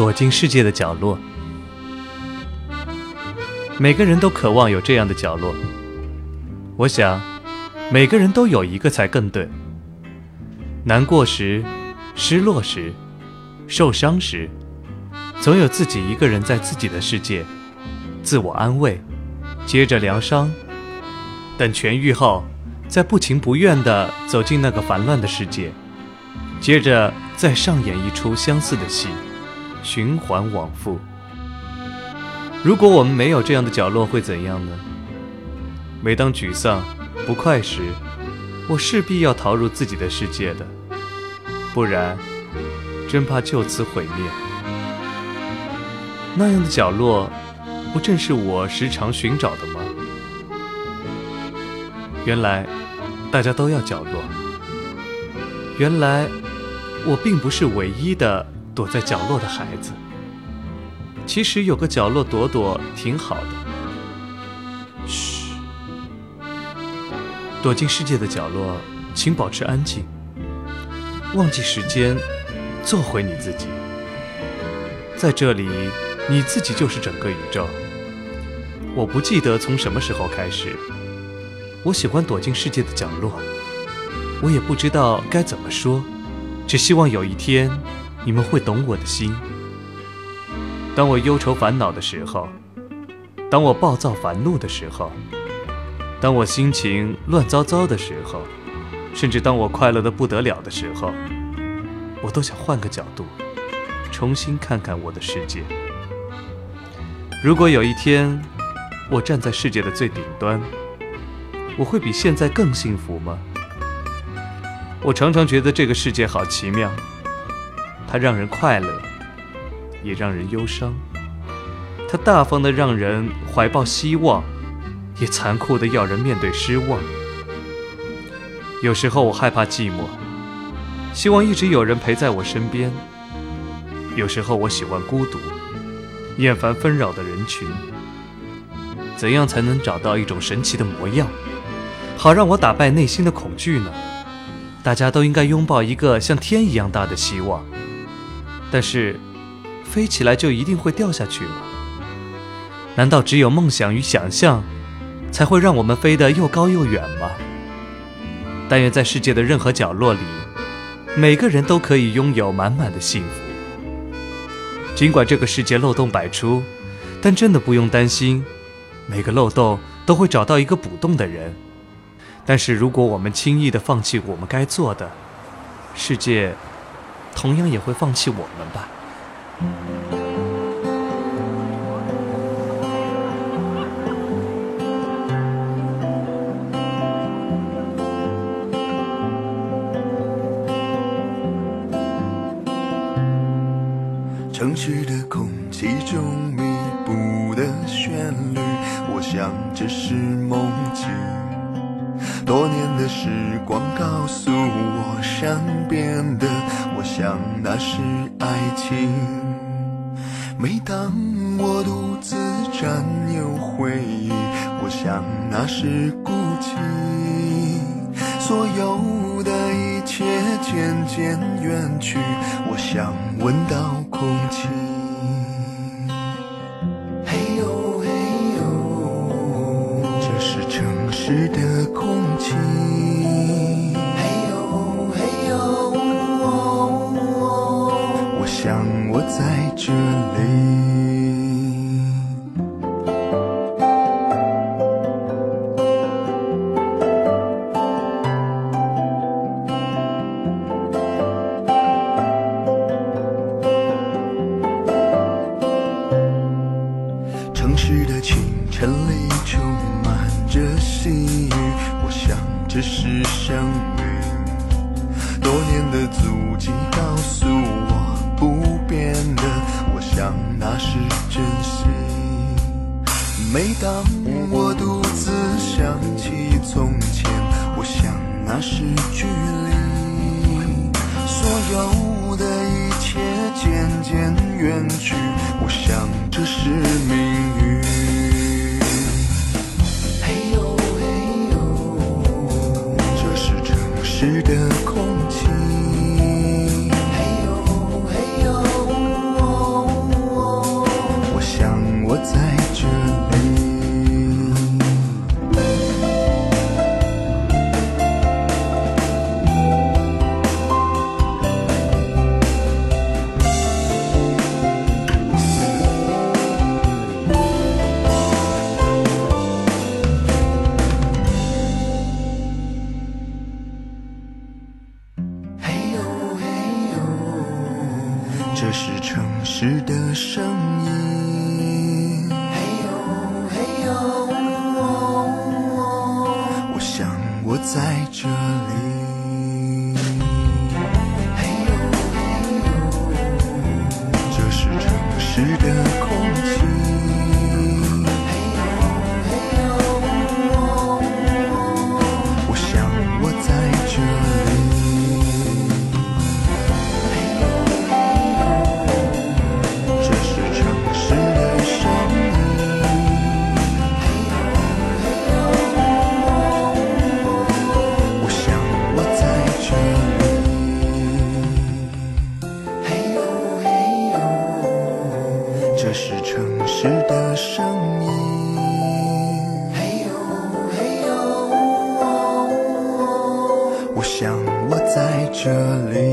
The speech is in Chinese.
躲进世界的角落。每个人都渴望有这样的角落。我想，每个人都有一个才更对。难过时，失落时，受伤时，总有自己一个人在自己的世界，自我安慰，接着疗伤，等痊愈后，再不情不愿地走进那个烦乱的世界，接着再上演一出相似的戏，循环往复。如果我们没有这样的角落，会怎样呢？每当沮丧、不快时，我势必要逃入自己的世界的，不然，真怕就此毁灭。那样的角落，不正是我时常寻找的吗？原来，大家都要角落。原来，我并不是唯一的躲在角落的孩子。其实有个角落躲躲挺好的。躲进世界的角落，请保持安静，忘记时间，做回你自己。在这里，你自己就是整个宇宙。我不记得从什么时候开始，我喜欢躲进世界的角落。我也不知道该怎么说，只希望有一天，你们会懂我的心。当我忧愁烦恼的时候，当我暴躁烦怒的时候。当我心情乱糟糟的时候，甚至当我快乐的不得了的时候，我都想换个角度，重新看看我的世界。如果有一天我站在世界的最顶端，我会比现在更幸福吗？我常常觉得这个世界好奇妙，它让人快乐，也让人忧伤，它大方的让人怀抱希望。也残酷的要人面对失望。有时候我害怕寂寞，希望一直有人陪在我身边。有时候我喜欢孤独，厌烦纷扰的人群。怎样才能找到一种神奇的模样，好让我打败内心的恐惧呢？大家都应该拥抱一个像天一样大的希望。但是，飞起来就一定会掉下去吗？难道只有梦想与想象？才会让我们飞得又高又远吗？但愿在世界的任何角落里，每个人都可以拥有满满的幸福。尽管这个世界漏洞百出，但真的不用担心，每个漏洞都会找到一个补洞的人。但是如果我们轻易的放弃我们该做的，世界同样也会放弃我们吧。城市的空气中弥补的旋律，我想这是梦境。多年的时光告诉我善变的，我想那是爱情。每当我独自占有回忆，我想那是孤寂。所有的一切渐渐远去，我想闻到。空气，嘿呦嘿呦，这是城市的空气，城市的清晨里充满着细雨，我想这是相遇，多年的足迹告诉我不变的我想那是真心，每当我独自想起从前，我想那是距离。所有。的空气。生这里。